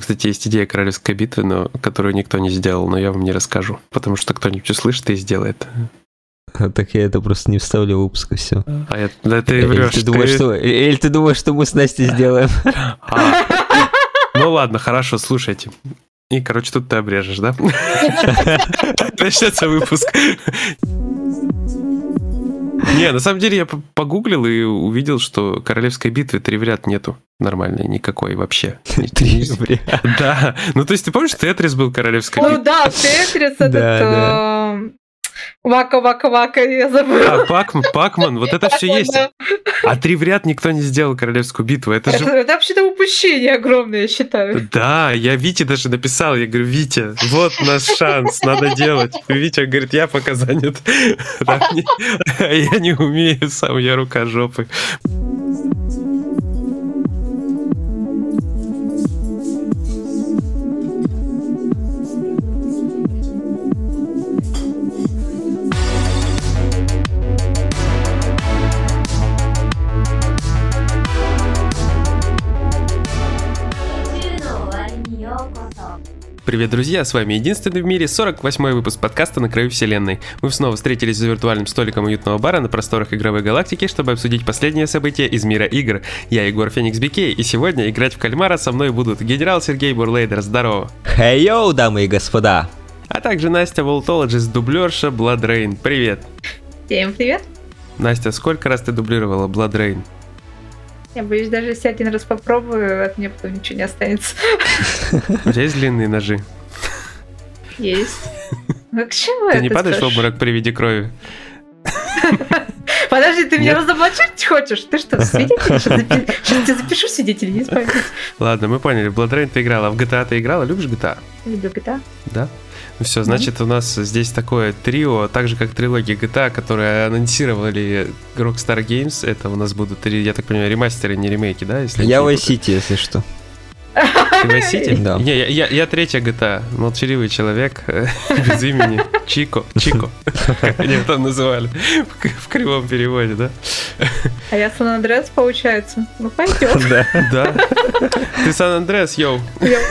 Кстати, есть идея королевской битвы, но которую никто не сделал, но я вам не расскажу, потому что кто-нибудь услышит и сделает. Так я это просто не вставлю в выпуск, и все. А я, да ты врешь. Или ты, думаешь, что, или ты думаешь, что мы с Настей сделаем? А. Ну ладно, хорошо, слушайте. И, короче, тут ты обрежешь, да? Начнется выпуск. Не, на самом деле я погуглил и увидел, что королевской битвы три в ряд нету нормальной никакой вообще. Три в ряд? Да. Ну, то есть ты помнишь, Тетрис был королевской Ну да, Тетрис этот... Э, Вака-вака-вака, я забыла. А, Пакман, Пакман, вот это все есть. А три в ряд никто не сделал королевскую битву. Это, это же... Это вообще-то упущение огромное, я считаю. Да, я Вите даже написал, я говорю, Витя, вот наш шанс, надо делать. Витя говорит, я пока занят. Я не умею сам, я рука жопы. Привет, друзья! С вами единственный в мире 48-й выпуск подкаста «На краю вселенной». Мы снова встретились за виртуальным столиком уютного бара на просторах игровой галактики, чтобы обсудить последние события из мира игр. Я Егор Феникс Бикей, и сегодня играть в кальмара со мной будут генерал Сергей Бурлейдер, здорово! Хей йоу, дамы и господа! А также Настя Волтологист, дублерша BloodRayne. Привет! Всем привет! Настя, сколько раз ты дублировала BloodRayne? Я боюсь, даже если один раз попробую, от меня потом ничего не останется. У тебя есть длинные ножи? Есть. Ну к чему Ты не падаешь в обморок при виде крови? Подожди, ты меня разоблачить хочешь? Ты что, свидетель? Сейчас я запишу свидетелей, не. Ладно, мы поняли. В Blood Rain ты играла. В GTA ты играла? Любишь GTA? Люблю GTA. Да? Ну все, значит, у нас здесь такое трио, так же как трилогия GTA, которые анонсировали Rockstar Games. Это у нас будут, я так понимаю, ремастеры, не ремейки, да? Если я Vice City, если что. Ты Vice City? Да. Не, я, я, я третья GTA, молчаливый человек, без имени, Чико, Чико, как они там называли, в кривом переводе, да? А я Сан-Андреас, получается. Ну, пойдем. Да. Да. Ты Сан-Андреас, йоу. Йоу.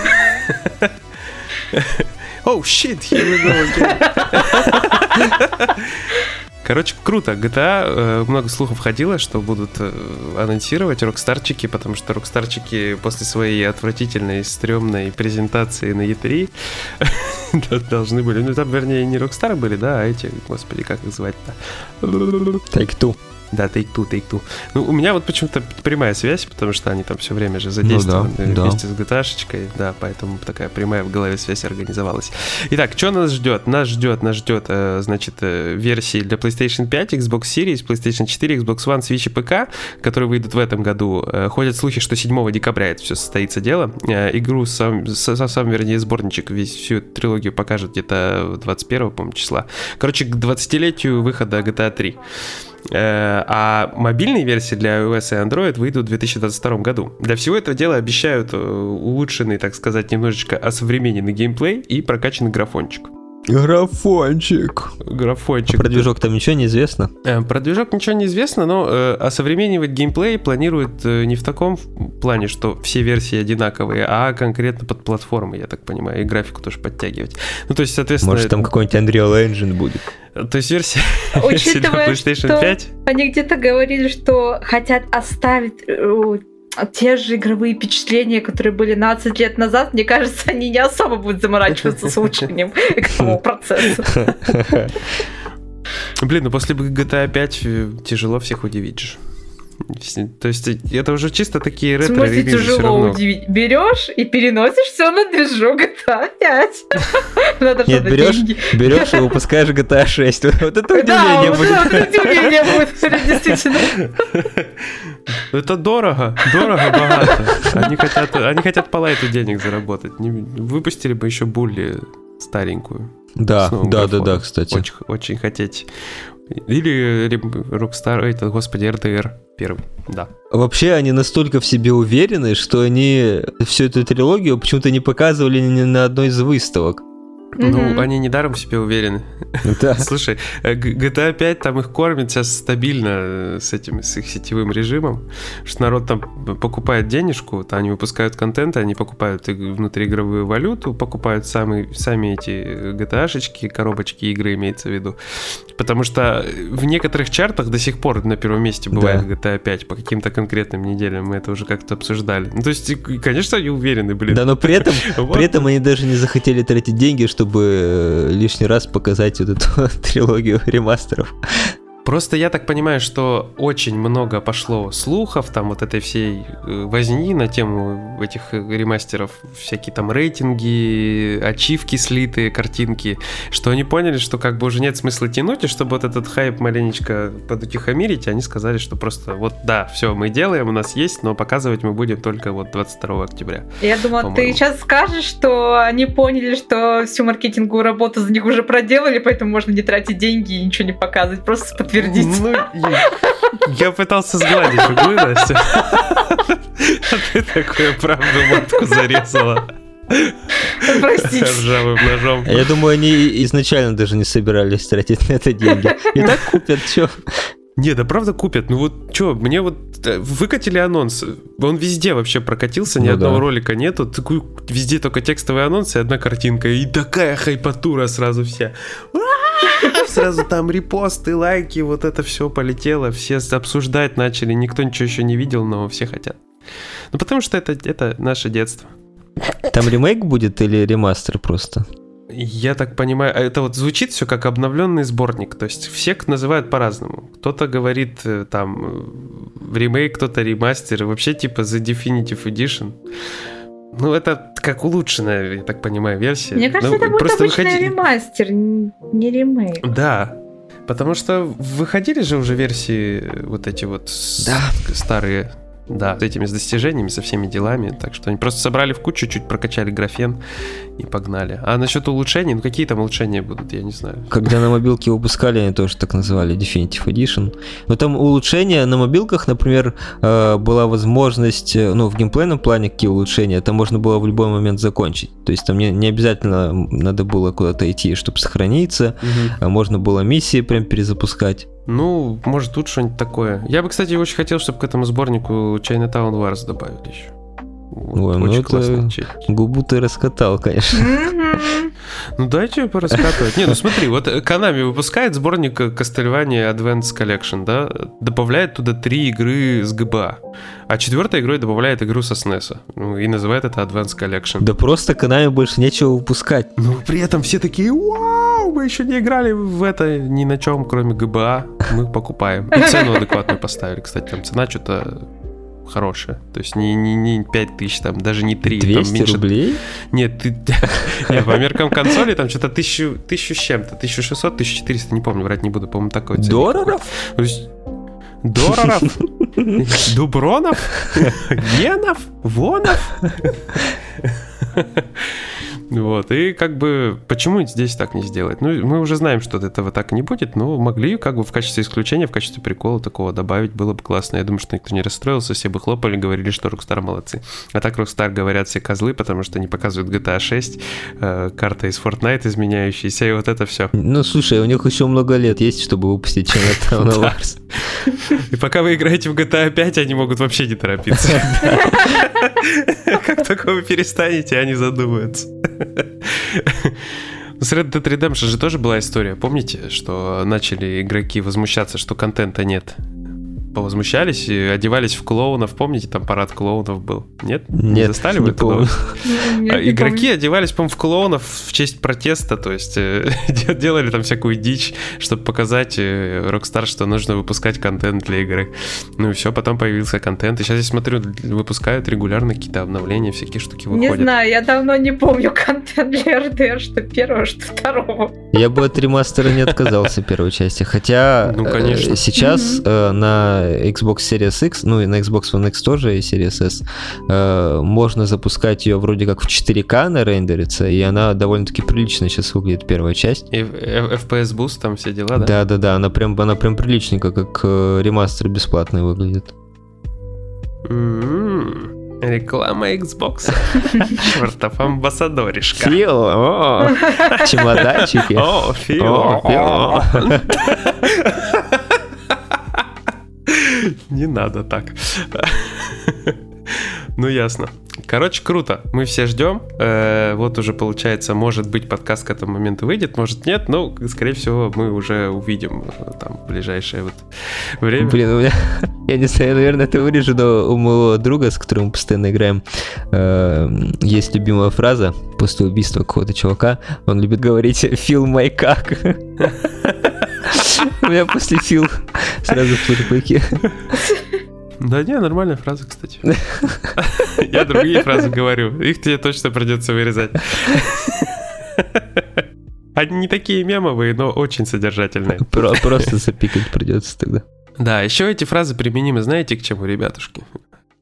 Oh shit, here we go again. Короче, круто. GTA, э, много слухов ходило, что будут э, анонсировать рокстарчики, потому что рокстарчики после своей отвратительной, стрёмной презентации на E3 должны были... Ну, там, вернее, не рокстары были, да, а эти, господи, как их звать-то? Take-Two. Да, Take-Two, Take-Two. Ну, у меня вот почему-то прямая связь, потому что они там все время же задействованы ну, да, вместе да. с gta да, поэтому такая прямая в голове связь организовалась. Итак, что нас ждет? Нас ждет, нас ждет, э, значит, э, версии для PlayStation 5, Xbox Series, PlayStation 4, Xbox One, Switch и ПК, которые выйдут в этом году. Э, ходят слухи, что 7 декабря это все состоится дело. Игру сам, сам, вернее, сборничек, весь всю трилогию покажут где-то 21, по-моему, числа. Короче, к 20-летию выхода GTA 3. Э, а мобильные версии для iOS и Android выйдут в 2022 году. Для всего этого дела обещают э, улучшенный, так сказать, немножечко осовремененный геймплей и прокачанный графончик. Графончик. Графончик. Про движок там ничего не известно? Э, про движок ничего не известно, но э, осовременивать геймплей планируют э, не в таком плане, что все версии одинаковые, а конкретно под платформы, я так понимаю, и графику тоже подтягивать. Ну, то есть, соответственно... Может, там какой-нибудь Unreal Engine будет? То есть версия, Учитывая, PlayStation что 5? Они где-то говорили, что хотят оставить э, те же игровые впечатления, которые были 20 лет назад, мне кажется, они не особо будут заморачиваться с улучшением игрового процесса. Блин, ну после GTA 5 э, тяжело всех удивить же. То есть это уже чисто такие ретро В смысле тяжело удивить? Берешь и переносишь все на движок GTA 5. Надо Нет, берешь, берешь и выпускаешь GTA 6. Вот это удивление будет. Да, вот это удивление будет, действительно. Это дорого, дорого, богато. Они хотят, они хотят по лайту денег заработать. Выпустили бы еще булли старенькую. Да, да, да, да, кстати. Очень, очень хотеть. Или Rockstar, это, господи, RDR первый, да. Вообще они настолько в себе уверены, что они всю эту трилогию почему-то не показывали ни на одной из выставок. Ну, они недаром в себе уверены. Да. Слушай, GTA 5 там их кормит сейчас стабильно э, с этим, с их сетевым режимом, что народ там покупает денежку, то они выпускают контент, они покупают внутриигровую валюту, покупают сами, сами эти GTA-шечки, коробочки игры имеется в виду. Потому что в некоторых чартах до сих пор на первом месте бывает да. GTA 5 по каким-то конкретным неделям, мы это уже как-то обсуждали. Ну, то есть, конечно, они уверены, блин. Да, но при этом, вот. при этом они даже не захотели тратить деньги, чтобы э, лишний раз показать вот эту трилогию ремастеров. Просто я так понимаю, что очень много пошло слухов, там вот этой всей э, возни на тему этих ремастеров, всякие там рейтинги, ачивки слитые, картинки, что они поняли, что как бы уже нет смысла тянуть, и чтобы вот этот хайп маленечко подутихомирить, они сказали, что просто вот да, все, мы делаем, у нас есть, но показывать мы будем только вот 22 октября. Я думала, ты сейчас скажешь, что они поняли, что всю маркетинговую работу за них уже проделали, поэтому можно не тратить деньги и ничего не показывать, просто подтвердить. Ну, я, я пытался сгладить углы, Настя. А ты такую правду матку зарезала. Простите. Ржавым ножом. Я думаю, они изначально даже не собирались тратить на это деньги. И так купят, что? Не, да правда купят. Ну вот что, мне вот э, выкатили анонс. Он везде вообще прокатился, ни ну, одного да. ролика нету. Такой, везде только текстовый анонс и одна картинка. И такая хайпатура сразу вся. Сразу там репосты, лайки, вот это все полетело. Все обсуждать начали. Никто ничего еще не видел, но все хотят. Ну потому что это, это наше детство. Там ремейк будет или ремастер просто? Я так понимаю, а это вот звучит все как обновленный сборник, то есть все называют по-разному. Кто-то говорит э, там э, ремейк, кто-то ремастер, вообще типа The Definitive Edition. Ну, это как улучшенная, я так понимаю, версия. Мне кажется, ну, это будет обычный выходи... ремастер, не ремейк. Да, потому что выходили же уже версии вот эти вот да. старые да, с этими с достижениями, со всеми делами. Так что они просто собрали в кучу, чуть прокачали графен и погнали. А насчет улучшений, ну какие там улучшения будут, я не знаю. Когда на мобилке выпускали, они тоже так называли Definitive Edition. Но там улучшения на мобилках, например, э, была возможность, э, ну в геймплейном плане какие улучшения, это можно было в любой момент закончить. То есть там не, не обязательно надо было куда-то идти, чтобы сохраниться, угу. можно было миссии прям перезапускать. Ну, может, тут что-нибудь такое. Я бы, кстати, очень хотел, чтобы к этому сборнику Chinatown Wars добавили еще. Вот, Ой, ну это губу ты раскатал, конечно. Ну дайте пораскатывать. Не, ну смотри, вот Konami выпускает сборник Castlevania Advance Collection, да, добавляет туда три игры с ГБА, а четвертой игрой добавляет игру со SNES, ну, и называет это Advance Collection. Да просто Konami больше нечего выпускать. Ну при этом все такие, вау, мы еще не играли в это ни на чем, кроме ГБА, мы покупаем. И цену адекватную поставили, кстати, там цена что-то хорошая. То есть не, не, не 5 тысяч, там, даже не 3. 200 там меньше... рублей? Нет, ты... Нет, по меркам консоли там что-то тысячу, тысячу с чем-то, 1600, 1400, не помню, врать не буду, по-моему, такой? То есть... Дороров? Дубронов? Генов? Вонов? Вот, и как бы, почему здесь так не сделать? Ну, мы уже знаем, что этого так не будет, но могли как бы в качестве исключения, в качестве прикола такого добавить, было бы классно. Я думаю, что никто не расстроился, все бы хлопали, говорили, что Rockstar молодцы. А так Rockstar говорят все козлы, потому что они показывают GTA 6, э, карта из Fortnite изменяющаяся, и вот это все. Ну, слушай, у них еще много лет есть, чтобы выпустить Chinatown Wars. И пока вы играете в GTA 5, они могут вообще не торопиться. Как только вы перестанете, они задумаются. С Red Dead Redemption же тоже была история. Помните, что начали игроки возмущаться, что контента нет? Повозмущались и одевались в клоунов. Помните, там парад клоунов был? Нет? Нет, не застали вы это? Игроки одевались, по-моему, в клоунов в честь протеста, то есть э, делали там всякую дичь, чтобы показать э, Rockstar, что нужно выпускать контент для игры. Ну и все, потом появился контент. И сейчас я смотрю, выпускают регулярно какие-то обновления, всякие штуки выходят. Не знаю, я давно не помню контент для RDR, что первого, что второго. Я бы от ремастера не отказался первой части, хотя ну, конечно. Э, сейчас на Xbox Series X, ну и на Xbox One X тоже и Series S, э, можно запускать ее вроде как в 4К на рендерится, и она довольно-таки прилично сейчас выглядит первая часть. И FPS Boost там все дела, да? Да-да-да, она прям, она прям приличненько, как э, ремастер бесплатный выглядит. Mm-hmm. Реклама Xbox. Чертов амбассадоришка. Фил, о, чемоданчики. О, Фил, Фил. Не надо так. Ну, ясно. Короче, круто. Мы все ждем. Э, вот уже получается, может быть, подкаст к этому моменту выйдет, может нет, но, скорее всего, мы уже увидим э, там в ближайшее вот время. Блин, у меня, я не знаю, наверное, это вырежу, но у моего друга, с которым мы постоянно играем, э, есть любимая фраза после убийства какого-то чувака. Он любит говорить «Фил май как». У меня после Фил сразу флешбеки. Да не, нормальная фраза, кстати. Я другие фразы говорю. Их тебе точно придется вырезать. Они не такие мемовые, но очень содержательные. Просто запикать придется тогда. Да, еще эти фразы применимы, знаете, к чему, ребятушки?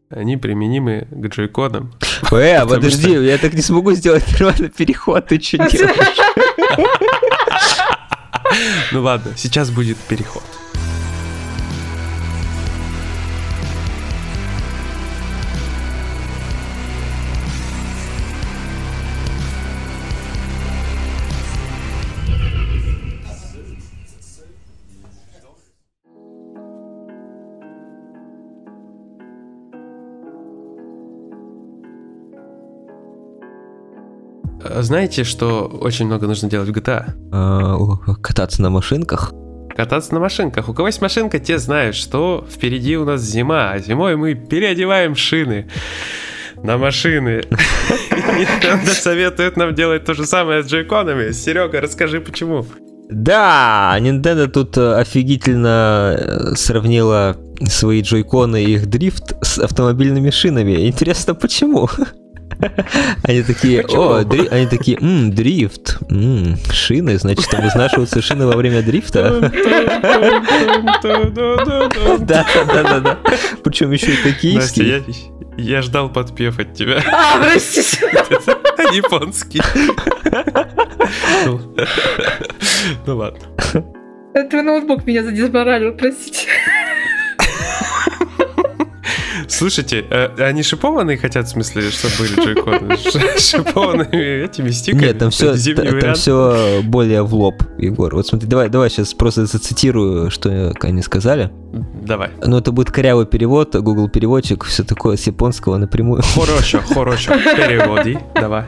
Они применимы к джойконам. Э, подожди, я так не смогу сделать нормальный переход, ты что делаешь? Ну ладно, сейчас будет переход. Знаете, что очень много нужно делать в GTA? А, кататься на машинках? Кататься на машинках. У кого есть машинка, те знают, что впереди у нас зима, а зимой мы переодеваем шины на машины. Nintendo советует нам делать то же самое с джойконами. Серега, расскажи, почему. Да, Nintendo тут э, офигительно э, сравнила свои джойконы и их дрифт с автомобильными шинами. Интересно, почему? Они такие, о, дри... они такие, м, дрифт, м, шины, значит, там изнашиваются шины во время дрифта. Да, да, да, да. Причем еще и токийский. Настя, я, я ждал подпев от тебя. А, простите. Японский. Ну ладно. Это ноутбук меня задизморалил, простите. Слушайте, а, они шипованные хотят, в смысле, чтобы были джойконы? Шипованными этими стиками? Нет, там все, там все более в лоб, Егор. Вот смотри, давай, давай сейчас просто зацитирую, что они сказали. Давай. Ну, это будет корявый перевод, Google переводчик, все такое с японского напрямую. Хорошо, хорошо. Переводи, давай.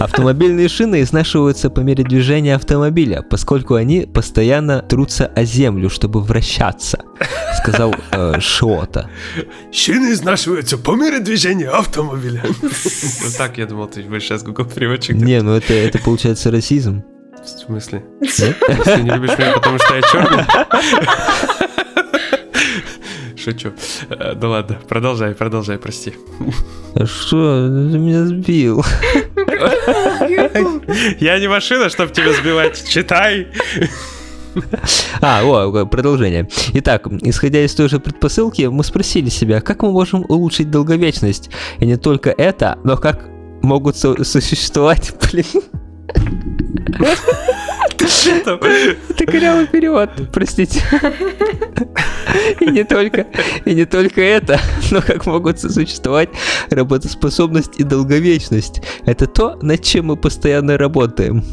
Автомобильные шины изнашиваются по мере движения автомобиля, поскольку они постоянно трутся о землю, чтобы вращаться, сказал э, Шиота. Шины изнашиваются по мере движения автомобиля. Вот так я думал, ты будешь сейчас Google переводчик. Не, ну это, это получается расизм. В смысле? Ты не любишь меня, потому что я черный? Шучу. Э, да ладно, продолжай, продолжай, прости. А что? Ты меня сбил. Я не машина, чтобы тебя сбивать. Читай. А, о, продолжение. Итак, исходя из той же предпосылки, мы спросили себя, как мы можем улучшить долговечность. И не только это, но как могут существовать, блин. Это корявый перевод, простите. И не только, и не только это, но как могут сосуществовать работоспособность и долговечность. Это то, над чем мы постоянно работаем.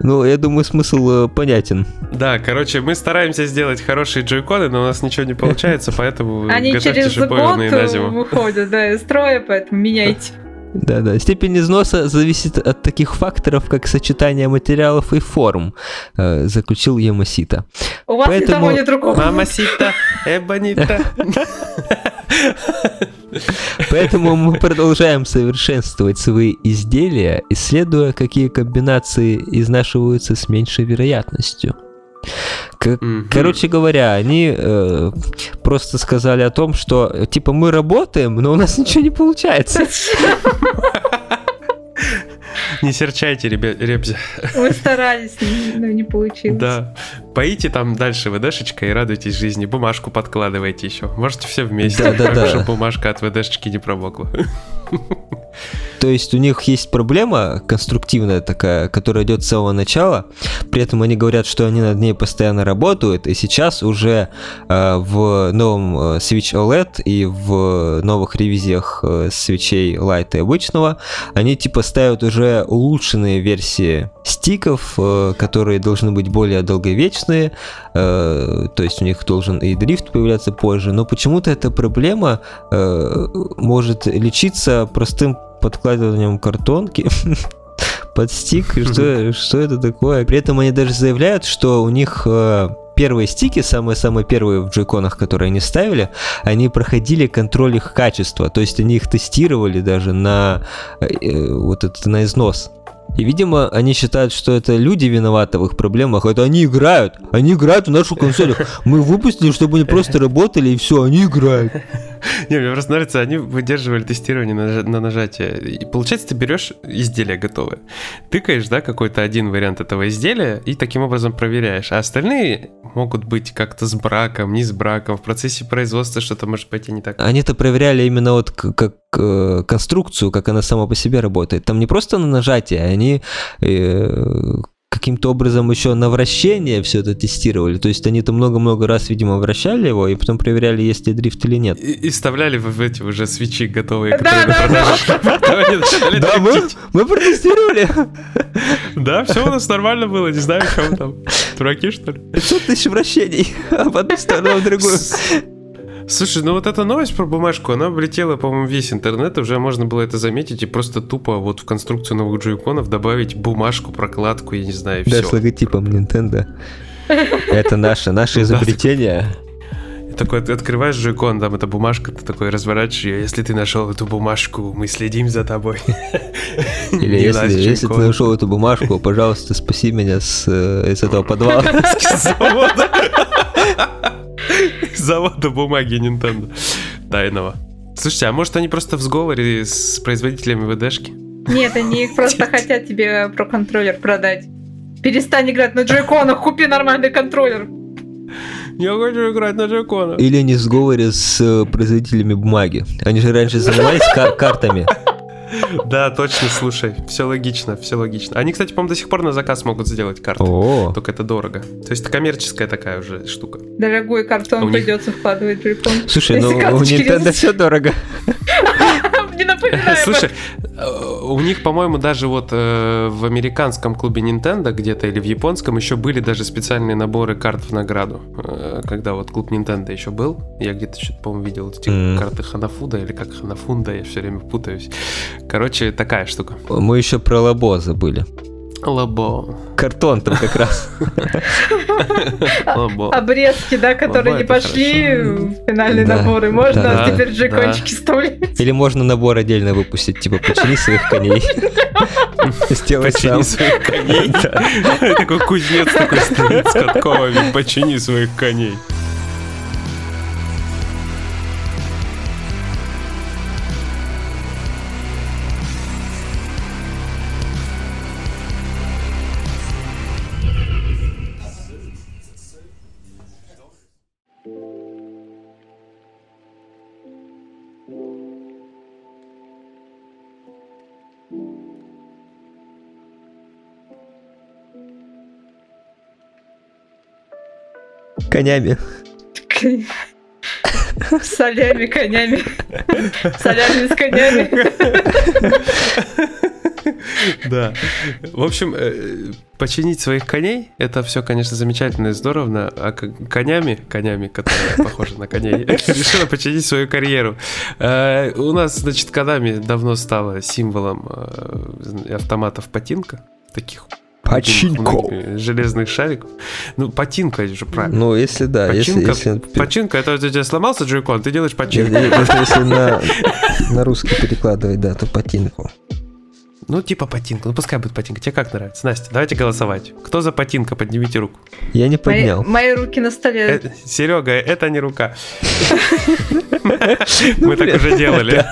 Ну, я думаю, смысл э, понятен. Да, короче, мы стараемся сделать хорошие джойконы, но у нас ничего не получается, поэтому Они через год выходят, да, из строя, поэтому меняйте. Да-да. Степень износа зависит от таких факторов, как сочетание материалов и форм, э, заключил Ямасита. У вас Поэтому... ни того, ни другого. Мамасита, Эбонита. Поэтому мы продолжаем совершенствовать свои изделия, исследуя, какие комбинации изнашиваются с меньшей вероятностью. Mm-hmm. Короче говоря, они э, просто сказали о том, что типа мы работаем, но у нас ничего не получается. Не серчайте, ребят. Мы старались, но не получилось. Да. Поите там дальше ВДшечкой и радуйтесь жизни. Бумажку подкладывайте еще. Можете все вместе, да, да. чтобы бумажка от ВДшечки не промокла. То есть у них есть проблема конструктивная такая, которая идет с самого начала. При этом они говорят, что они над ней постоянно работают. И сейчас уже э, в новом э, Switch OLED и в новых ревизиях э, свечей Lite и обычного они типа ставят уже улучшенные версии стиков, э, которые должны быть более долговечные. Э, то есть у них должен и дрифт появляться позже. Но почему-то эта проблема э, может лечиться простым подкладыванием картонки под стик. Что, что это такое? При этом они даже заявляют, что у них э, первые стики, самые-самые первые в джойконах, которые они ставили, они проходили контроль их качества. То есть они их тестировали даже на э, э вот это на износ. И, видимо, они считают, что это люди виноваты в их проблемах. Это они играют. Они играют в нашу консоль. Мы выпустили, чтобы они просто работали, и все, они играют. Не, мне просто нравится, они выдерживали тестирование на, на нажатие. И получается, ты берешь изделие готовое, тыкаешь, да, какой-то один вариант этого изделия и таким образом проверяешь. А остальные могут быть как-то с браком, не с браком. В процессе производства что-то может пойти не так. Они-то проверяли именно вот как конструкцию, как она сама по себе работает. Там не просто на нажатие, они э, каким-то образом еще на вращение все это тестировали. То есть они там много-много раз, видимо, вращали его, и потом проверяли, есть ли дрифт или нет. И, и вставляли в эти уже свечи готовые, которые на продажу. Да, мы протестировали. Да, все у нас нормально было, не знаю, кого там. Дураки, что ли? 500 тысяч вращений, а в одну сторону, в другую. Слушай, ну вот эта новость про бумажку, она облетела, по-моему, весь интернет, уже можно было это заметить и просто тупо вот в конструкцию новых джойконов добавить бумажку, прокладку, я не знаю, и да, все. Да, с логотипом Nintendo. Это наше, наше изобретение. Такой ты открываешь джойкон, там эта бумажка, ты такой разворачиваешь ее. Если ты нашел эту бумажку, мы следим за тобой. Или если, если ты нашел эту бумажку, пожалуйста, спаси меня с, э, из этого подвала. завода бумаги Nintendo тайного. Слушайте, а может они просто в сговоре с производителями ВДшки? Нет, они их просто хотят тебе про контроллер продать. Перестань играть на джойконах, купи нормальный контроллер. Я хочу играть на джойконах. Или они в сговоре с э, производителями бумаги. Они же раньше занимались картами. Да, точно, слушай, все логично, все логично. Они, кстати, по-моему, до сих пор на заказ могут сделать карты. Только это дорого. То есть это коммерческая такая уже штука. Дорогой картон придется вкладывать в джойкон. Слушай, ну у Nintendo все дорого. Не напоминаю. Слушай, э, у них, по-моему, даже вот э, в американском клубе Nintendo где-то или в японском еще были даже специальные наборы карт в награду. Э, когда вот клуб Nintendo еще был, я где-то что-то, по-моему, видел эти mm. карты Ханафуда или как Ханафунда, я все время путаюсь. Короче, такая штука. Мы еще про Лабо забыли. Лабо. Картон там как раз. Обрезки, да, которые не пошли в финальные наборы. Можно теперь джекончики вставлять. Или можно набор отдельно выпустить, типа почини своих коней. Сделай сам. своих коней. Такой кузнец такой стоит с катковыми. Почини своих коней. Конями. Солями, конями. Солями с конями. Да. В общем, э, починить своих коней, это все, конечно, замечательно и здорово, а конями, конями, которые похожи на коней, решила починить свою карьеру. Э, у нас, значит, Канами давно стало символом э, автоматов Патинка, таких Починко. Железных шариков. Ну, патинка это же правильно. Ну, если да. Починка, если, если... починка это у тебя сломался джойкон, ты делаешь починку. Если, если на, на русский перекладывать, да, то патинку. Ну, типа патинка. Ну, пускай будет патинка. Тебе как нравится? Настя, давайте голосовать. Кто за патинка? Поднимите руку. Я не поднял. Мои, мои руки на столе. Э, Серега, это не рука. Мы так уже делали.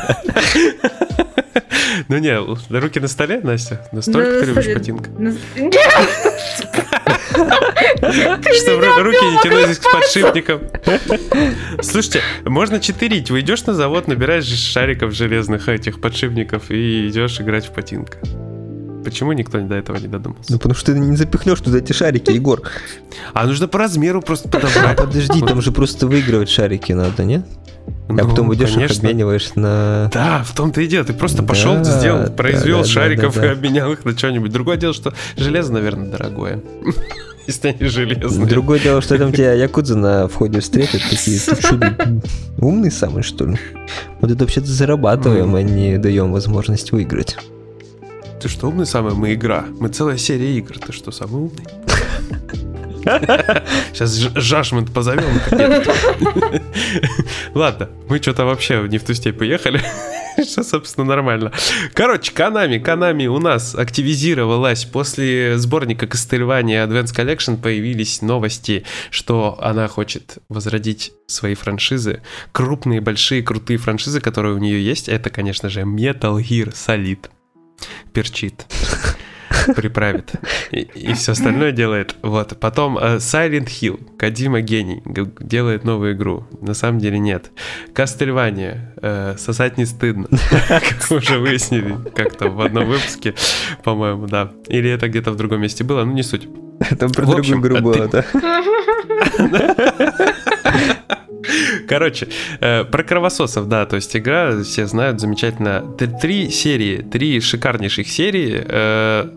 Ну не, руки на столе, Настя? Настолько ты любишь ботинка? Чтобы руки не тянулись к подшипникам. Слушайте, можно читерить. Вы идешь на завод, набираешь шариков железных этих подшипников и идешь играть в патинка. Почему никто до этого не додумался? Ну, потому что ты не запихнешь туда эти шарики, Егор. А нужно по размеру просто подобрать. Подожди, там же просто выигрывать шарики надо, нет? А ну, потом идешь их обмениваешь на... Да, в том-то и дело. Ты просто пошел, да, сделал, произвел да, да, шариков да, да, да. и обменял их на что-нибудь. Другое дело, что железо, наверное, дорогое. Если они железные. Другое дело, что там тебя якудза на входе встретят, такие, умный самый, что ли? Вот это вообще-то зарабатываем, а не даем возможность выиграть. Ты что, умный самый? Мы игра. Мы целая серия игр. Ты что, самый умный? Сейчас Жашмент позовем. Ладно, мы что-то вообще не в ту степь поехали. Что, собственно, нормально. Короче, Канами, Канами у нас активизировалась после сборника Castlevania Advance Collection появились новости, что она хочет возродить свои франшизы. Крупные, большие, крутые франшизы, которые у нее есть. Это, конечно же, Metal Gear Solid перчит приправит. И, и все остальное делает. Вот. Потом uh, Silent Hill. Кадима гений. Делает новую игру. На самом деле нет. Кастельвания. Uh, сосать не стыдно. Как мы уже выяснили как-то в одном выпуске, по-моему, да. Или это где-то в другом месте было, ну не суть. Там про другую игру было, да. Короче, э, про кровососов, да, то есть игра, все знают, замечательно. Три серии, три шикарнейших серии. Э,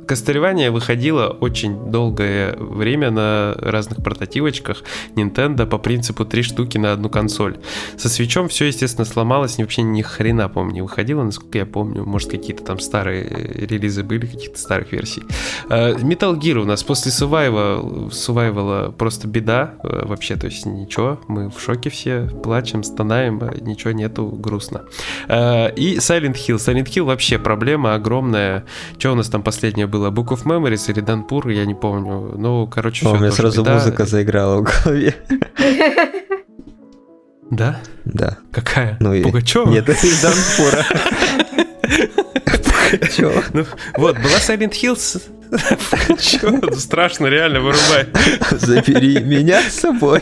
выходило очень долгое время на разных портативочках Nintendo по принципу три штуки на одну консоль. Со свечом все, естественно, сломалось, вообще ни хрена, помню, не выходило, насколько я помню. Может, какие-то там старые релизы были, каких-то старых версий. Э, Metal Gear у нас после Survival, Survival просто беда э, вообще, то есть ничего, мы в шоке все, плачем, стонаем, а ничего нету, грустно. Э, и Silent Hill. Silent Hill вообще проблема огромная. Что у нас там последнее было? Book of Memories или Данпур, я не помню. Ну, короче, О, у меня сразу беда. музыка заиграла в голове. Да? Да. Какая? Ну, Пугачева? Нет, это из Данпура. Ну, вот, была Silent Hills. Страшно, реально, вырубай. Забери меня с собой.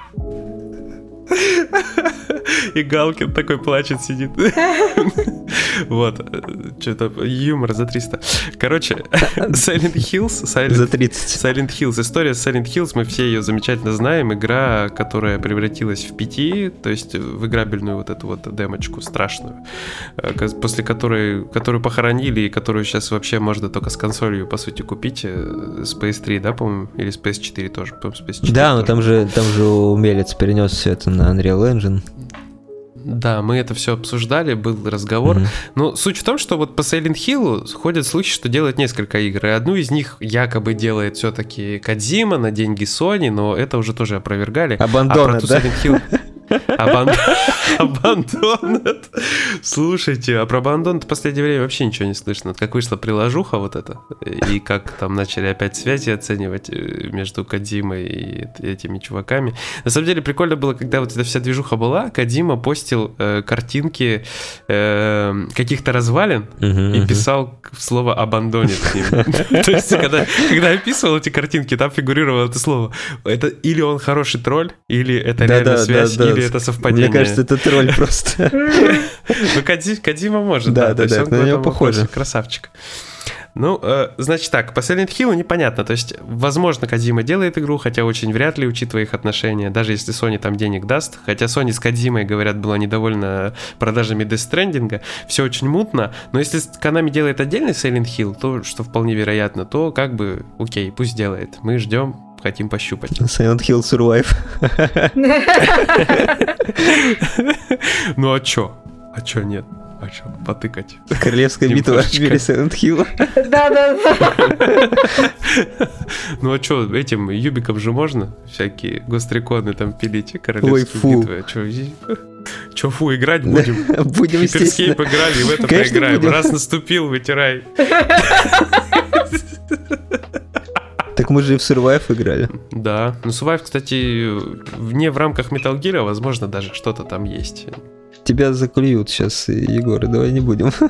И Галкин такой плачет, сидит. Вот. Что-то юмор за 300. Короче, Silent Hills. Silent, за 30. Silent Hills. История Silent Hills, мы все ее замечательно знаем. Игра, которая превратилась в пяти, то есть в играбельную вот эту вот демочку страшную, э, после которой, которую похоронили и которую сейчас вообще можно только с консолью, по сути, купить. Э, с PS3, да, по-моему? Или с PS4 тоже? По-моему, с PS4 да, но там же, там же умелец перенес все это на Unreal Engine. Да, мы это все обсуждали, был разговор. Mm-hmm. Но суть в том, что вот по Silent Hill ходят слухи, что делает несколько игр. И одну из них якобы делает все-таки Кадзима на деньги Sony, но это уже тоже опровергали. Абандона, а про да? Silent Hill... Абандонет. Слушайте, а про Абандонет в последнее время вообще ничего не слышно. Как вышла приложуха вот эта, и как там начали опять связи оценивать э, между Кадимой и этими чуваками. На самом деле прикольно было, когда вот эта вся движуха была, Кадима постил э, картинки э, каких-то развалин и писал слово «абандонит» к ним. То есть, когда, когда описывал эти картинки, там фигурировало это слово. Это или он хороший тролль, или это реально связь, или это совпадение? Мне кажется, это тролль просто. Ну, Кадима может, да. Да, да, на него похоже. Красавчик. Ну, э, значит так, по Silent Hill непонятно. То есть, возможно, Кадима делает игру, хотя очень вряд ли, учитывая их отношения, даже если Sony там денег даст. Хотя Sony с Кадимой, говорят, была недовольна продажами Death Stranding. Все очень мутно. Но если Konami делает отдельный Silent Hill, то, что вполне вероятно, то как бы, окей, пусть делает. Мы ждем, хотим пощупать. Silent Hill Survive. Ну а чё? А чё нет? А чё, потыкать? Королевская битва мире Silent Hill. Да-да-да. Ну а чё, этим юбиком же можно всякие гостриконы там пилить, королевскую битву. А чё, фу, играть будем? Будем, естественно. играли, в это поиграем. Раз наступил, вытирай. Так мы же и в Survive играли. Да. Ну, Survive, кстати, вне в рамках Metal Gear, возможно, даже что-то там есть. Тебя заклюют сейчас, Егор, давай не будем.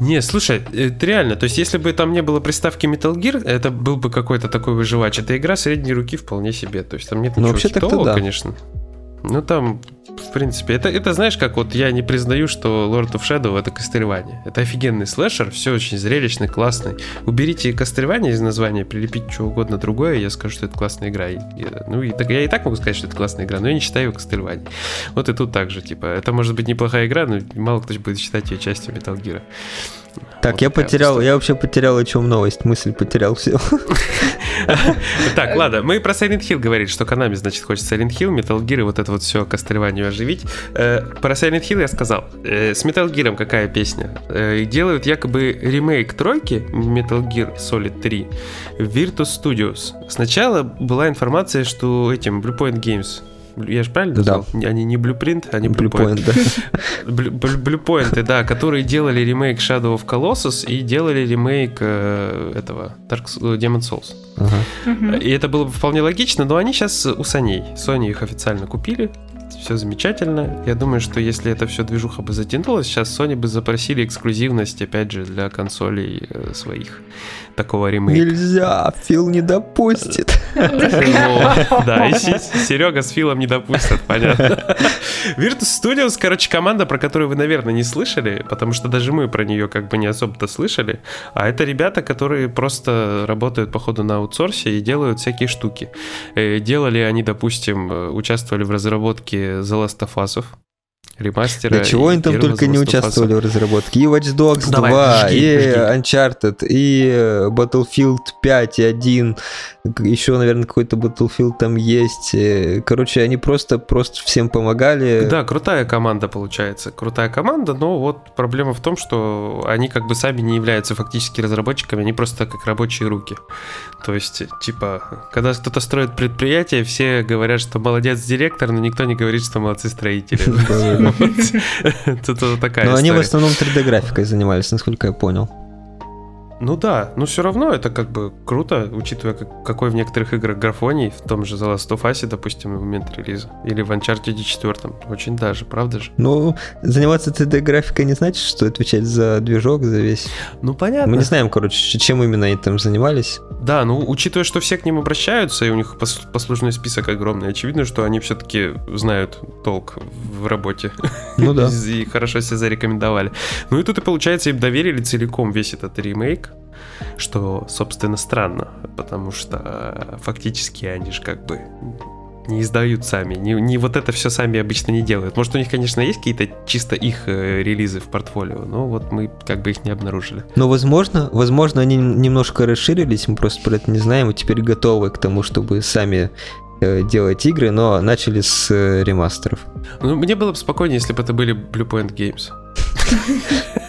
Не, слушай, это реально, то есть если бы там не было приставки Metal Gear, это был бы какой-то такой выживач. Эта игра средней руки вполне себе, то есть там нет ну, ничего вообще хитового, да. конечно. Ну там, в принципе, это, это знаешь, как вот я не признаю, что Lord of Shadow это Кастревание. Это офигенный слэшер, все очень зрелищный, классный. Уберите Кастревание из названия, прилепите что угодно другое, я скажу, что это классная игра. И, и, ну, и так, я и так могу сказать, что это классная игра, но я не считаю ее Кастревание. Вот и тут так же, типа, это может быть неплохая игра, но мало кто будет считать ее частью Metal Gear. Так, вот я потерял, я вообще потерял, о чем новость, мысль потерял все. Так, ладно, мы про Silent Hill говорили, что Konami, значит, хочет Silent Hill, Metal Gear и вот это вот все кастревание оживить. Э, про Silent Hill я сказал. Э, с Metal Gear какая песня? Э, делают якобы ремейк тройки Metal Gear Solid 3 в Virtus Studios. Сначала была информация, что этим Bluepoint Games я же правильно назвал? Да. Они не Blueprint, они Bluepoint. Bluepoint, да. Bluepoint, да, которые делали ремейк Shadow of Colossus и делали ремейк э, этого Dark Demon Souls. Ага. И это было бы вполне логично, но они сейчас у Sony. Sony их официально купили, все замечательно. Я думаю, что если это все движуха бы затянулась, сейчас Sony бы запросили эксклюзивность, опять же, для консолей э, своих такого ремейка. Нельзя, Фил не допустит. Да, и Серега с Филом не допустят, понятно. Virtus Studios, короче, команда, про которую вы, наверное, не слышали, потому что даже мы про нее как бы не особо-то слышали, а это ребята, которые просто работают, походу, на аутсорсе и делают всякие штуки. Э, делали они, допустим, э, участвовали в разработке The Last of Us, ремастера. Да чего они там только не участвовали в разработке. И Watch Dogs Давай, 2, жги, и жги. Uncharted, и э, Battlefield 5 и 1, еще, наверное, какой-то Battlefield там есть. Э, короче, они просто, просто всем помогали. Да, крутая команда получается. Крутая команда, но вот проблема в том, что они как бы сами не являются фактически разработчиками, они просто как рабочие руки. То есть, типа, когда кто-то строит предприятие, все говорят, что молодец директор, но никто не говорит, что молодцы строители. Это такая Но они в основном 3D-графикой занимались, насколько я понял. Ну да, но все равно это как бы круто, учитывая, как, какой в некоторых играх графоний, в том же The Last of Us, допустим, в момент релиза, или в Uncharted 4, очень даже, правда же? Ну, заниматься 3D-графикой не значит, что отвечать за движок, за весь... Ну, понятно. Мы не знаем, короче, чем именно они там занимались. Да, ну, учитывая, что все к ним обращаются, и у них послужной список огромный, очевидно, что они все-таки знают толк в работе. Ну да. И хорошо себя зарекомендовали. Ну и тут и получается, им доверили целиком весь этот ремейк, что, собственно, странно, потому что э, фактически они же как бы не издают сами, не, не вот это все сами обычно не делают. Может, у них, конечно, есть какие-то чисто их э, релизы в портфолио, но вот мы как бы их не обнаружили. Но, возможно, возможно, они немножко расширились, мы просто про это не знаем, и теперь готовы к тому, чтобы сами э, делать игры, но начали с э, ремастеров. Ну, мне было бы спокойнее, если бы это были Bluepoint Games.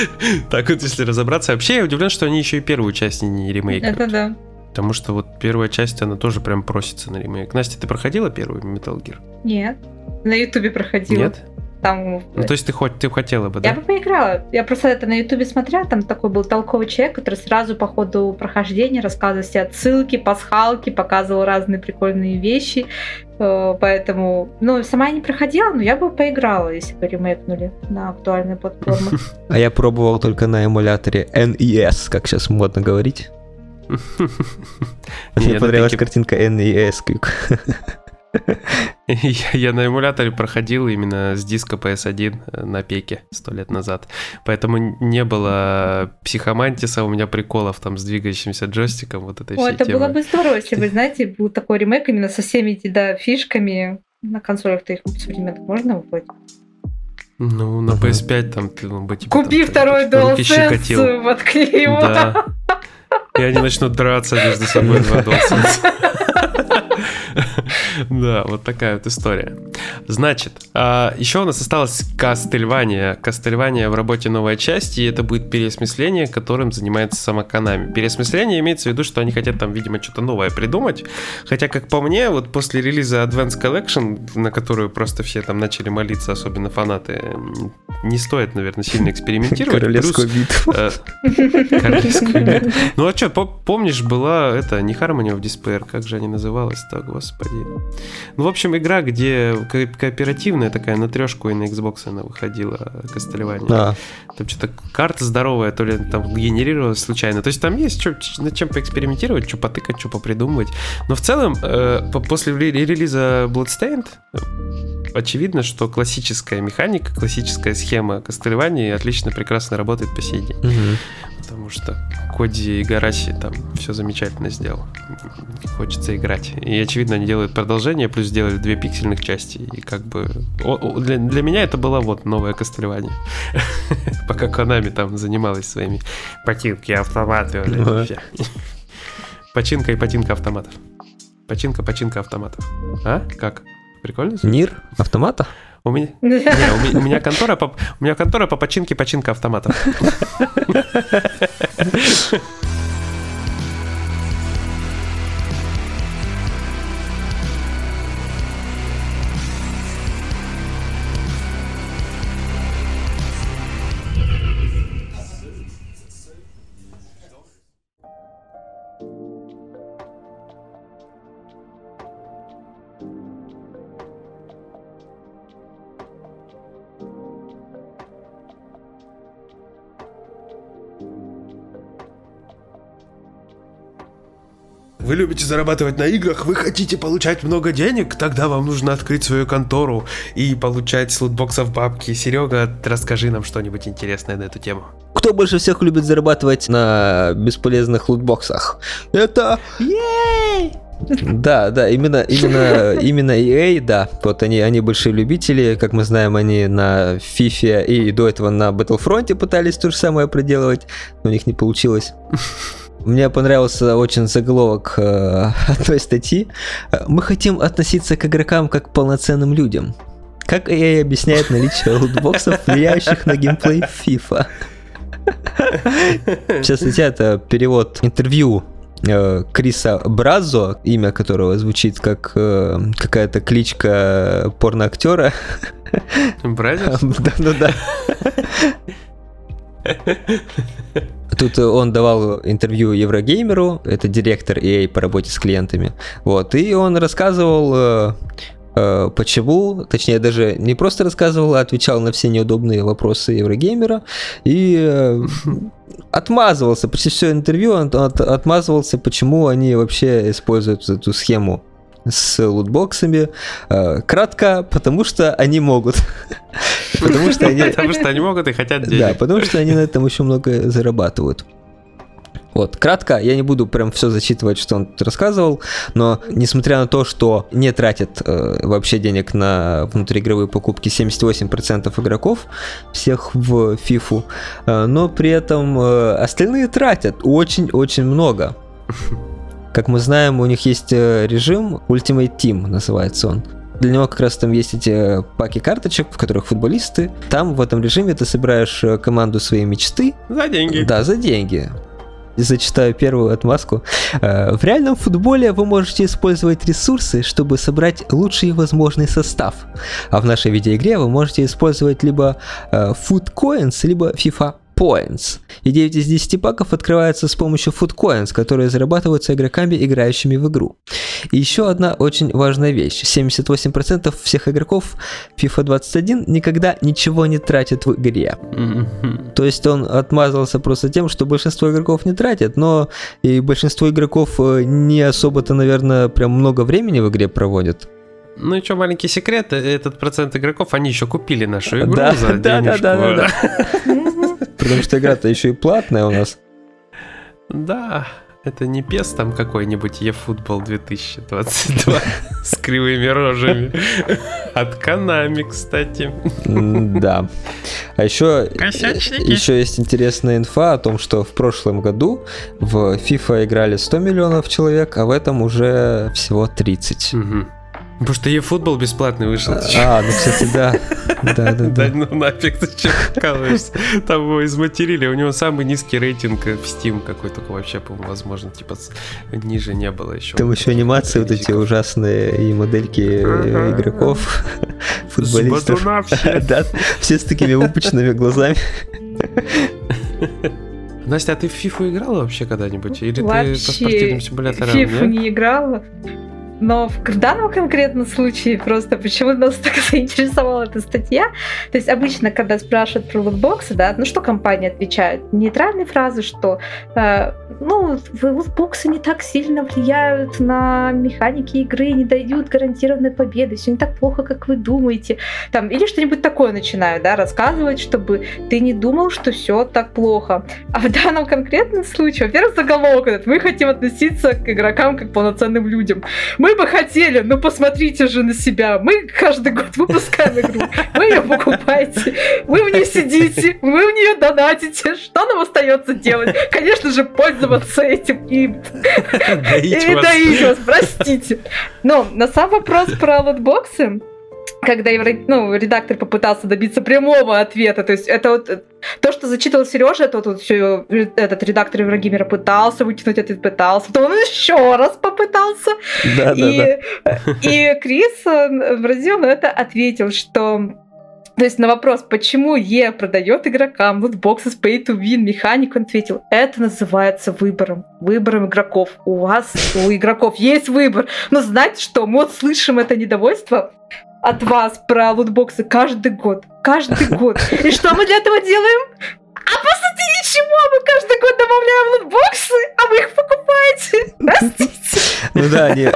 Так вот, если разобраться. Вообще, я удивлен, что они еще и первую часть не ремейкают. Это да. Потому что вот первая часть, она тоже прям просится на ремейк. Настя, ты проходила первую Metal Gear? Нет. На Ютубе проходила. Нет? Там... Ну, то есть ты, хоть, ты хотела бы, да? Я бы поиграла. Я просто это на Ютубе смотрела, там такой был толковый человек, который сразу по ходу прохождения рассказывал все отсылки, пасхалки, показывал разные прикольные вещи. Э, поэтому, ну, сама я не проходила, но я бы поиграла, если бы ремейкнули на актуальные платформы. А я пробовал только на эмуляторе NES, как сейчас модно говорить. Мне понравилась картинка NES. Я, я на эмуляторе проходил именно с диска PS1 э, на пеке сто лет назад. Поэтому не было психомантиса, у меня приколов там с двигающимся джойстиком, вот этой О, это темы. было бы здорово, если бы, знаете, был такой ремейк именно со всеми этими да, фишками. На консолях-то их современных можно выплатить? Ну, на PS5 там ты бы типа, Купи там, второй DualSense, воткни его. Да. И они начнут драться между собой два DualSense. Да, вот такая вот история. Значит, а, еще у нас осталось Кастельвания. Кастельвания в работе новая часть, и это будет переосмысление, которым занимается сама Konami. Переосмысление имеется в виду, что они хотят там, видимо, что-то новое придумать. Хотя, как по мне, вот после релиза Advance Collection, на которую просто все там начали молиться, особенно фанаты, не стоит, наверное, сильно экспериментировать. Королевскую битву. Э, королевскую битву. Ну а что, помнишь, была это не Harmony of Despair, как же они называлась-то, господи. Ну, в общем, игра, где ко- кооперативная такая, на трешку и на Xbox она выходила, Кастельвания. Да. Там что-то карта здоровая, то ли там генерировалась случайно. То есть там есть что, над чем поэкспериментировать, что потыкать, что попридумывать. Но в целом, э, после релиза Bloodstained очевидно, что классическая механика, классическая схема Кастельвании отлично, прекрасно работает по сей день. Угу. Потому что Коди и Гараси там все замечательно сделал. Хочется играть. И очевидно, они делают продолжение, плюс сделали две пиксельных части. И как бы... для, для меня это было вот новое Кастельвания. Пока Konami там занималась своими потинки автоматами. Починка и потинка автоматов. Починка, починка автоматов. А? Как? Прикольно? Нир автомата? У меня, не, у, меня, у меня контора по, у меня контора по починке починка автоматов. Вы любите зарабатывать на играх, вы хотите получать много денег, тогда вам нужно открыть свою контору и получать с лутбоксов бабки. Серега, расскажи нам что-нибудь интересное на эту тему. Кто больше всех любит зарабатывать на бесполезных лутбоксах? Это... Ей! Да, да, именно, именно, именно EA, да, вот они, они большие любители, как мы знаем, они на FIFA и до этого на Battlefront пытались то же самое проделывать, но у них не получилось. Мне понравился очень заголовок э, одной статьи. Мы хотим относиться к игрокам как к полноценным людям. Как EA объясняет наличие лутбоксов, влияющих на геймплей FIFA? Сейчас статья это перевод интервью э, Криса Бразо, имя которого звучит как э, какая-то кличка порноактера. Brothers? Да, да, да. Тут он давал интервью Еврогеймеру, это директор EA по работе с клиентами. Вот, и он рассказывал, э, э, почему, точнее даже не просто рассказывал, а отвечал на все неудобные вопросы Еврогеймера и э, отмазывался, почти все интервью он отмазывался, почему они вообще используют эту схему с лутбоксами. Э, кратко, потому что они могут. Потому что они... Потому что они могут и хотят денег. Да, потому что они на этом еще много зарабатывают. Вот, кратко, я не буду прям все зачитывать, что он тут рассказывал, но несмотря на то, что не тратят э, вообще денег на внутриигровые покупки 78% игроков всех в FIFA, э, но при этом э, остальные тратят очень-очень много. Как мы знаем, у них есть э, режим Ultimate Team, называется он. Для него как раз там есть эти паки карточек, в которых футболисты. Там в этом режиме ты собираешь э, команду своей мечты. За деньги. Да, за деньги. Зачитаю первую отмазку. Э, в реальном футболе вы можете использовать ресурсы, чтобы собрать лучший возможный состав. А в нашей видеоигре вы можете использовать либо Food Coins, либо FIFA Points. И 9 из 10 паков открываются с помощью Food Coins, которые зарабатываются игроками, играющими в игру. И еще одна очень важная вещь. 78% всех игроков FIFA 21 никогда ничего не тратят в игре. То есть он отмазался просто тем, что большинство игроков не тратят, но и большинство игроков э, не особо-то, наверное, прям много времени в игре проводят. Ну и что, маленький секрет, этот процент игроков, они еще купили нашу игру да, за да, денежку. Да, да, да, да. Потому что игра-то еще и платная у нас. Да, это не пес там какой-нибудь eFootball 2022 с кривыми рожами. От Konami, кстати. Да. А еще, еще есть интересная инфа о том, что в прошлом году в FIFA играли 100 миллионов человек, а в этом уже всего 30. Угу. Потому что e-футбол бесплатный вышел. А, ну, кстати, да. Да, да, да. ну нафиг, ты че прикалываешься? Там его изматерили, у него самый низкий рейтинг в Steam какой только вообще, по-моему, возможно, типа ниже не было еще. Там еще анимации вот эти ужасные и модельки игроков, футболистов. Да, все с такими выпученными глазами. Настя, а ты в FIFA играла вообще когда-нибудь? Или вообще. ты по спортивным симуляторам? В FIFA не играла. Но в данном конкретном случае просто почему нас так заинтересовала эта статья. То есть обычно, когда спрашивают про лутбоксы, да, ну что компания отвечает? Нейтральные фразы, что э, ну, лутбоксы не так сильно влияют на механики игры, не дают гарантированной победы, все не так плохо, как вы думаете. Там, или что-нибудь такое начинают, да, рассказывать, чтобы ты не думал, что все так плохо. А в данном конкретном случае, во-первых, заголовок этот, мы хотим относиться к игрокам как полноценным людям. Мы бы хотели, но посмотрите же на себя. Мы каждый год выпускаем игру, вы ее покупаете, вы в ней сидите, вы в нее донатите. Что нам остается делать? Конечно же, пользоваться этим и, и доить вас, простите. Но на сам вопрос про лотбоксы, когда ну, редактор попытался добиться прямого ответа, то есть это вот то, что зачитывал Сережа, это вот, вот все, этот редактор Еврогимера пытался вытянуть ответ, пытался, то он еще раз попытался. Да, и, да, да. и Крис Бразил на это ответил, что то есть на вопрос, почему Е продает игрокам лутбоксы с pay to win механику, он ответил, это называется выбором. Выбором игроков. У вас, у игроков есть выбор. Но знаете что, мы вот слышим это недовольство от вас про лутбоксы каждый год. Каждый год. И что мы для этого делаем? А после ничего, мы каждый год добавляем лутбоксы, а вы их покупаете. Простите. Ну да, они,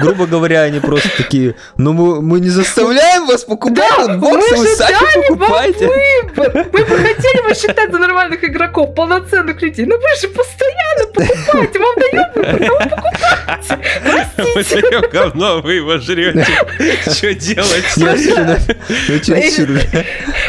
грубо говоря, они просто такие, ну мы, мы не заставляем вас покупать да, лутбоксы, вы сами покупаете. выбор. Мы бы хотели вас считать за нормальных игроков, полноценных людей, но вы же постоянно покупаете, вам даем выбор, а вы покупаете. Простите. Мы даем говно, вы его жрете. Что делать?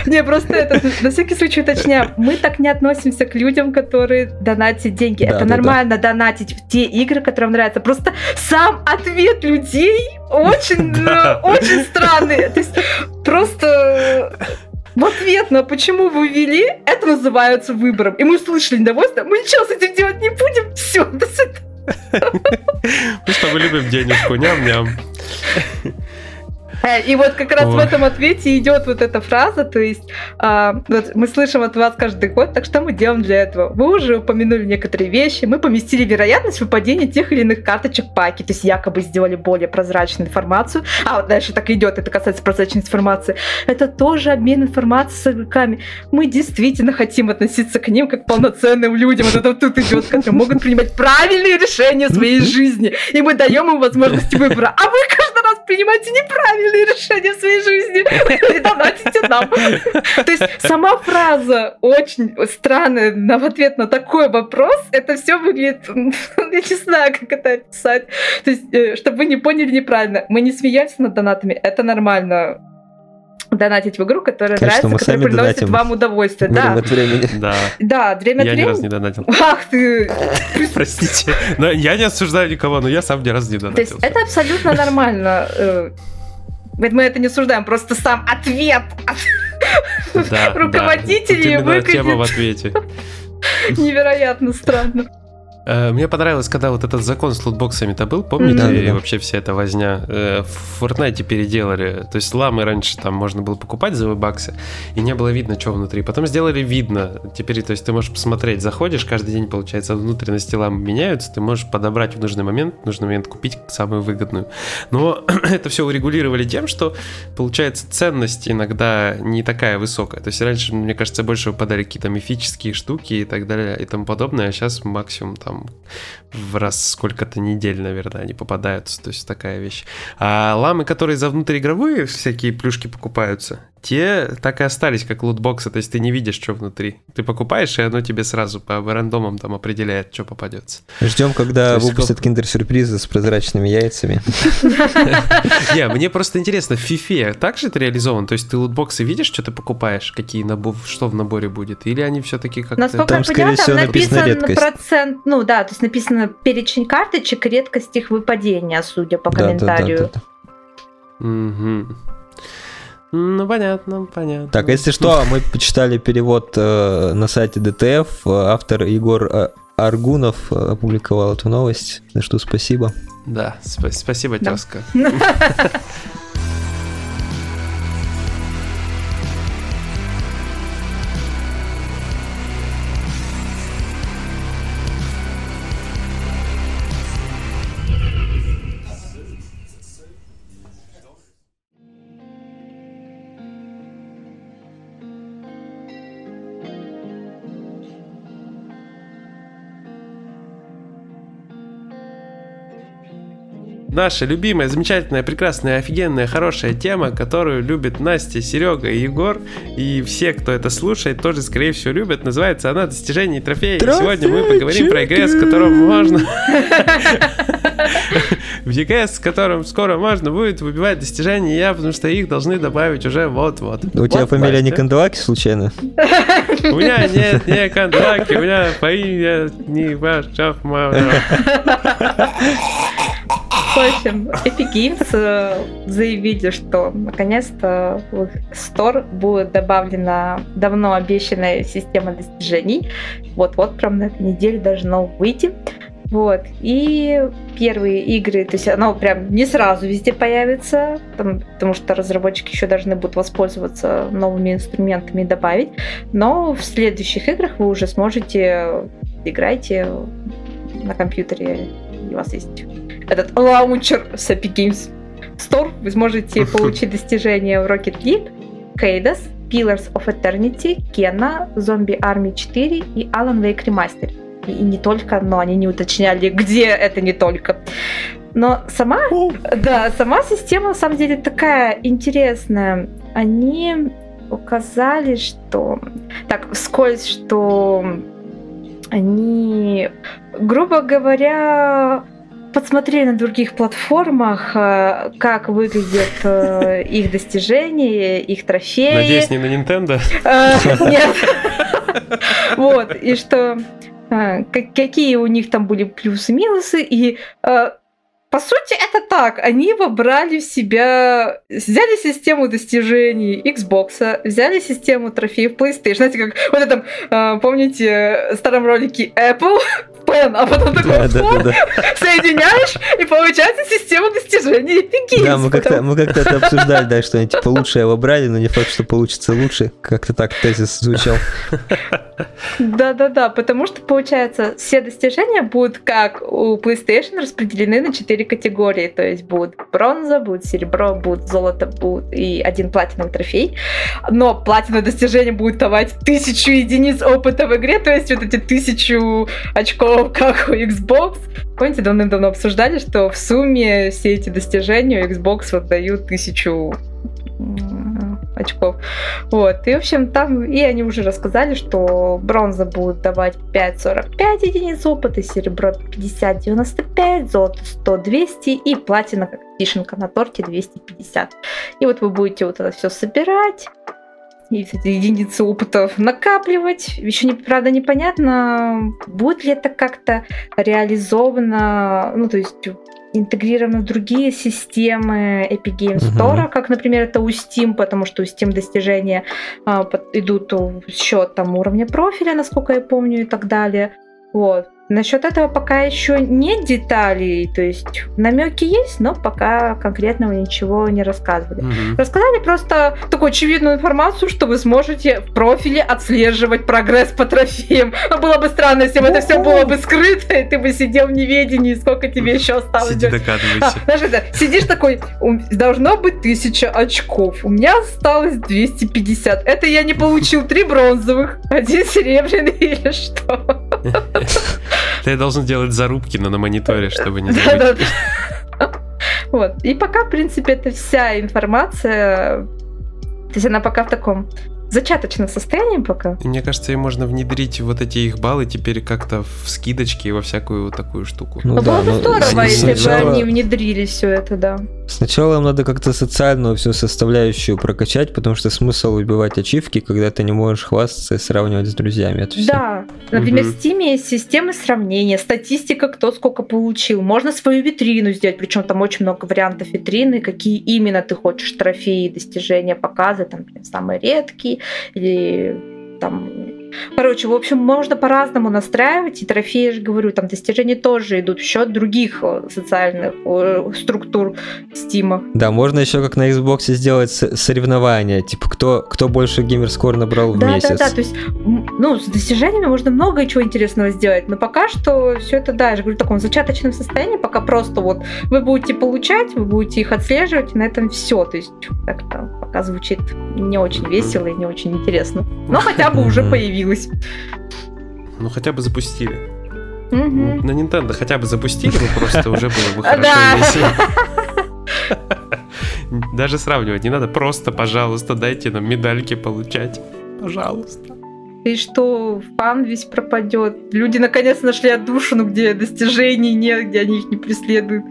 Не, просто это, на всякий случай уточняю, мы так не относимся к людям, которые донатят деньги. Да, это да, нормально да. донатить в те игры, которые вам нравятся. Просто сам ответ людей очень, э, очень странный. То есть просто в ответ на почему вы ввели, это называется выбором. И мы слышали недовольство, мы ничего с этим делать не будем. Все, до свидания. Мы с тобой любим денежку, ням-ням. Э, и вот как раз Ой. в этом ответе идет вот эта фраза, то есть а, вот мы слышим от вас каждый год, так что мы делаем для этого? Вы уже упомянули некоторые вещи, мы поместили вероятность выпадения тех или иных карточек паки, то есть якобы сделали более прозрачную информацию. А вот дальше так идет, это касается прозрачной информации. Это тоже обмен информацией с игроками. Мы действительно хотим относиться к ним как к полноценным людям. Вот это тут идет, которые могут принимать правильные решения в своей жизни. И мы даем им возможность выбора. А вы каждый принимаете неправильные правильные решения в своей жизни и донатите нам. То есть сама фраза очень странная на, в ответ на такой вопрос, это все выглядит, я не знаю, как это описать. То есть, э, чтобы вы не поняли неправильно, мы не смеялись над донатами, это нормально донатить в игру, которая Конечно, нравится, которая приносит вам удовольствие. Да. Время от времени. Да. Да, время от времени. Я ни разу не донатил. Ах ты! Простите. Но я не осуждаю никого, но я сам ни разу не донатил. То есть это абсолютно нормально. Э, мы это не осуждаем, просто сам ответ от да, руководителей да. выглядит... тема в ответе. Невероятно странно. Э, мне понравилось, когда вот этот закон с лутбоксами-то был, помните, mm-hmm. и вообще вся эта возня. Э, в Fortnite переделали, то есть ламы раньше там можно было покупать за баксы, и не было видно, что внутри. Потом сделали видно, теперь, то есть ты можешь посмотреть, заходишь, каждый день, получается, внутренности ламы меняются, ты можешь подобрать в нужный момент, в нужный момент купить самую выгодную. Но это все урегулировали тем, что, получается, ценность иногда не такая высокая. То есть раньше, мне кажется, больше выпадали какие-то мифические штуки и так далее и тому подобное, а сейчас максимум там там в раз сколько-то недель, наверное, они попадаются, то есть такая вещь. А ламы, которые за внутриигровые всякие плюшки покупаются, те так и остались как лутбоксы, то есть ты не видишь, что внутри. Ты покупаешь, и оно тебе сразу по рандомам там определяет, что попадется. Ждем, когда выпустят киндер-сюрпризы с прозрачными яйцами. Не, мне просто интересно, в фифе так же это реализован? То есть ты лутбоксы видишь, что ты покупаешь, какие набор, что в наборе будет? Или они все-таки как-то... Насколько там, скорее всего, написан процент, ну да, то есть написано перечень карточек и редкость их выпадения, судя по комментарию. Угу. Ну, понятно, понятно. Так, если что, мы почитали перевод э, на сайте ДТФ. Автор Егор э, Аргунов опубликовал эту новость, за что спасибо. Да, сп- спасибо, да. тезка. наша любимая, замечательная, прекрасная, офигенная, хорошая тема, которую любят Настя, Серега и Егор. И все, кто это слушает, тоже, скорее всего, любят. Называется она «Достижение трофея». И сегодня мы поговорим про ЕГС, с которым можно... В ЕГС, с которым скоро можно будет выбивать достижения я, потому что их должны добавить уже вот-вот. У тебя фамилия не Канделаки, случайно? У меня нет, не Канделаки, у меня по имя не Вашах общем, Epic Games э, заявили, что наконец-то в их Store будет добавлена давно обещанная система достижений. Вот-вот, прям на этой неделе должно выйти. Вот. И первые игры, то есть оно прям не сразу везде появится, там, потому что разработчики еще должны будут воспользоваться новыми инструментами и добавить. Но в следующих играх вы уже сможете играть на компьютере, у вас есть этот лаунчер с Epic Games Store. Вы сможете получить достижения в Rocket League, Cadus, Pillars of Eternity, Kena, Zombie Army 4 и Alan Wake Remastered. И, и не только, но они не уточняли, где это не только. Но сама, да, сама система на самом деле такая интересная. Они указали, что так вскользь, что они, грубо говоря, подсмотрели на других платформах, э, как выглядят э, их достижения, их трофеи. Надеюсь, не на Nintendo? Э, нет. Вот, и что какие у них там были плюсы-минусы, и по сути, это так. Они вобрали в себя... Взяли систему достижений Xbox, взяли систему трофеев PlayStation. Знаете, как вот это, помните, в старом ролике Apple Pen, а потом такой да, да, да, соединяешь, и получается система достижений Epic Да, мы как-то, мы как-то это обсуждали, да, что они типа лучшее выбрали, но не факт, что получится лучше. Как-то так тезис звучал. Да-да-да, потому что, получается, все достижения будут, как у PlayStation, распределены на четыре категории. То есть будет бронза, будет серебро, будет золото, будет и один платиновый трофей. Но платиновое достижение будет давать тысячу единиц опыта в игре, то есть вот эти тысячу очков, как у Xbox. Помните, давным-давно обсуждали, что в сумме все эти достижения у Xbox вот дают тысячу очков. Вот. И, в общем, там и они уже рассказали, что бронза будет давать 5,45 единиц опыта, серебро 50, 95, золото 100, 200 и платина, как вишенка на торте, 250. И вот вы будете вот это все собирать, эти единицы опыта накапливать. Еще, не, правда, непонятно, будет ли это как-то реализовано, ну, то есть интегрированы в другие системы Epic Games Store, uh-huh. как, например, это у Steam, потому что у Steam достижения а, идут в счет там уровня профиля, насколько я помню, и так далее. Вот. Насчет этого пока еще нет деталей, то есть намеки есть, но пока конкретного ничего не рассказывали. Угу. Рассказали просто такую очевидную информацию, что вы сможете в профиле отслеживать прогресс по трофеям. Но было бы странно, если бы это все было бы скрыто, и ты бы сидел в неведении, сколько тебе еще осталось. Сиди, докатывайся. А, знаешь, это, сидишь такой, должно быть тысяча очков, у меня осталось 250. Это я не получил три бронзовых, один серебряный или что? Ты должен делать зарубки на, на мониторе, чтобы не забыть. Вот. И пока, в принципе, это вся информация. То есть она пока в таком зачаточном состоянии пока. Мне кажется, и можно внедрить вот эти их баллы теперь как-то в скидочки во всякую такую штуку. Ну, ну да, было бы здорово, если бы они внедрили все это, да. Сначала им надо как-то социальную всю составляющую прокачать, потому что смысл убивать ачивки, когда ты не можешь хвастаться и сравнивать с друзьями. Это все. Да. Например, угу. в Steam есть системы сравнения, статистика, кто сколько получил. Можно свою витрину сделать, причем там очень много вариантов витрины, какие именно ты хочешь трофеи, достижения, показы, там, самые редкие или там Короче, в общем, можно по-разному настраивать, и трофеи, я же говорю, там достижения тоже идут в счет других э, социальных э, структур Стима. Да, можно еще как на Xbox сделать соревнования, типа кто, кто больше геймерскор набрал в да, месяц. Да, да, то есть, ну, с достижениями можно много чего интересного сделать, но пока что все это, да, я же говорю, в таком зачаточном состоянии, пока просто вот вы будете получать, вы будете их отслеживать, и на этом все, то есть как-то пока звучит не очень весело и не очень интересно, но хотя бы уже появилось появилась. Ну, хотя бы запустили. На Nintendo хотя бы запустили бы просто, уже было бы хорошо весело. Даже сравнивать не надо, просто, пожалуйста, дайте нам медальки получать. Пожалуйста. И что фан весь пропадет. Люди наконец нашли отдушину, где достижений нет, где они их не преследуют.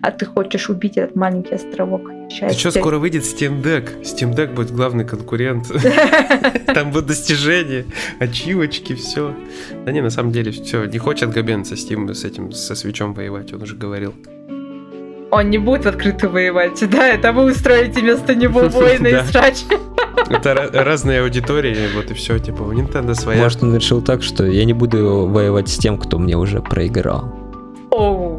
А ты хочешь убить этот маленький островок счастья. Ты что, скоро выйдет Steam Deck? Steam Deck будет главный конкурент. Там будут достижения, ачивочки, все. Да не, на самом деле, все, не хочет Габен со Steam с этим, со свечом воевать, он уже говорил. Он не будет в открытую воевать, да, это вы устроите вместо него войны и срач. Это разные аудитории, вот и все, типа, у Nintendo своя. Может, он решил так, что я не буду воевать с тем, кто мне уже проиграл. Оу.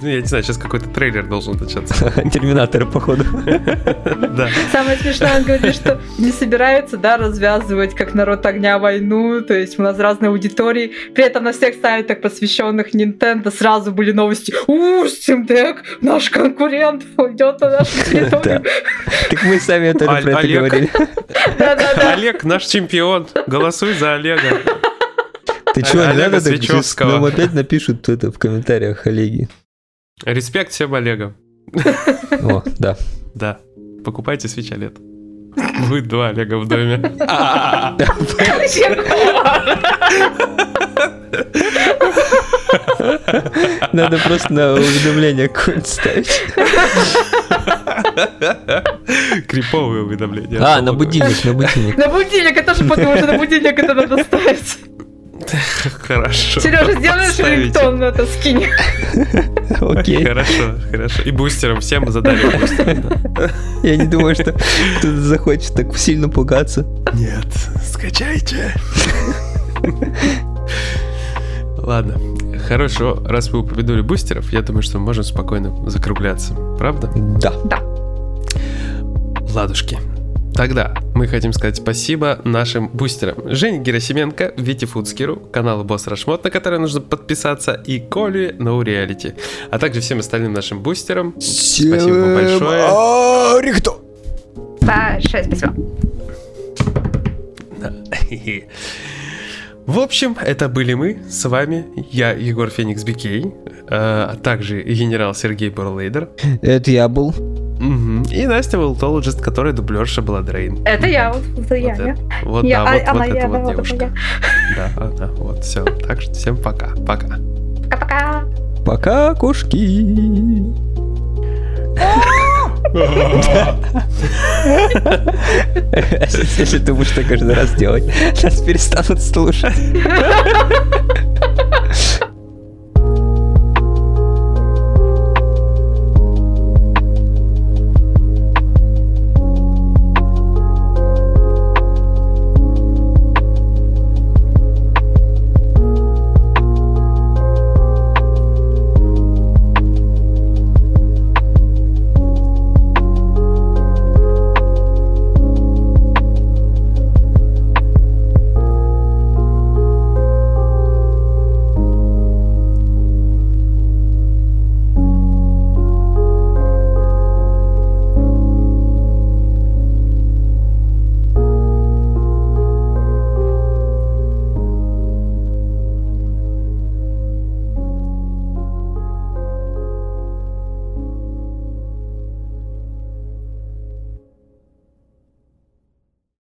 Ну, я не знаю, сейчас какой-то трейлер должен начаться. Терминатор, походу. Да. Самое смешное, он говорит, что не собираются, да, развязывать как народ огня войну, то есть у нас разные аудитории, при этом на всех сайтах, посвященных Nintendo, сразу были новости. У, Steam Deck, наш конкурент, уйдет на нашу территорию. Так мы сами это про это говорили. Олег, наш чемпион, голосуй за Олега. Ты чего, не надо так? Нам опять напишут это в комментариях Олеги. Респект всем Олегам. О, да. Да. Покупайте свеча лет. Будет два Олега в доме. Надо просто на уведомление какое-нибудь ставить. Криповые уведомления. А, на будильник, на будильник. На будильник, я тоже подумал, что на будильник это надо ставить. Хорошо. Сережа, сделаешь рингтон на это скинь. Окей. Хорошо, хорошо. И бустером всем мы задали бустер. Я не думаю, что кто-то захочет так сильно пугаться. Нет, скачайте. Ладно, хорошо. Раз вы упомянули бустеров, я думаю, что мы можем спокойно закругляться. Правда? Да. Да. Ладушки. Тогда мы хотим сказать спасибо нашим бустерам. Жене Герасименко, Вите Фудскиру, каналу Босс Рашмот, на который нужно подписаться, и Коле No Reality. А также всем остальным нашим бустерам. Всем спасибо большое. Рихто. Большое спасибо. В общем, это были мы с вами, я Егор Феникс Бикей, а также генерал Сергей Бурлейдер. Это я был. И Настя Волтологист, которая дублерша была Дрейн. Это я, вот, это я. Вот, это, вот я, да, вот, вот эта вот девушка. Да, да, вот, все. Так что всем пока. Пока. Пока-пока. Пока, кошки. Если ты будешь так каждый раз делать, нас перестанут слушать.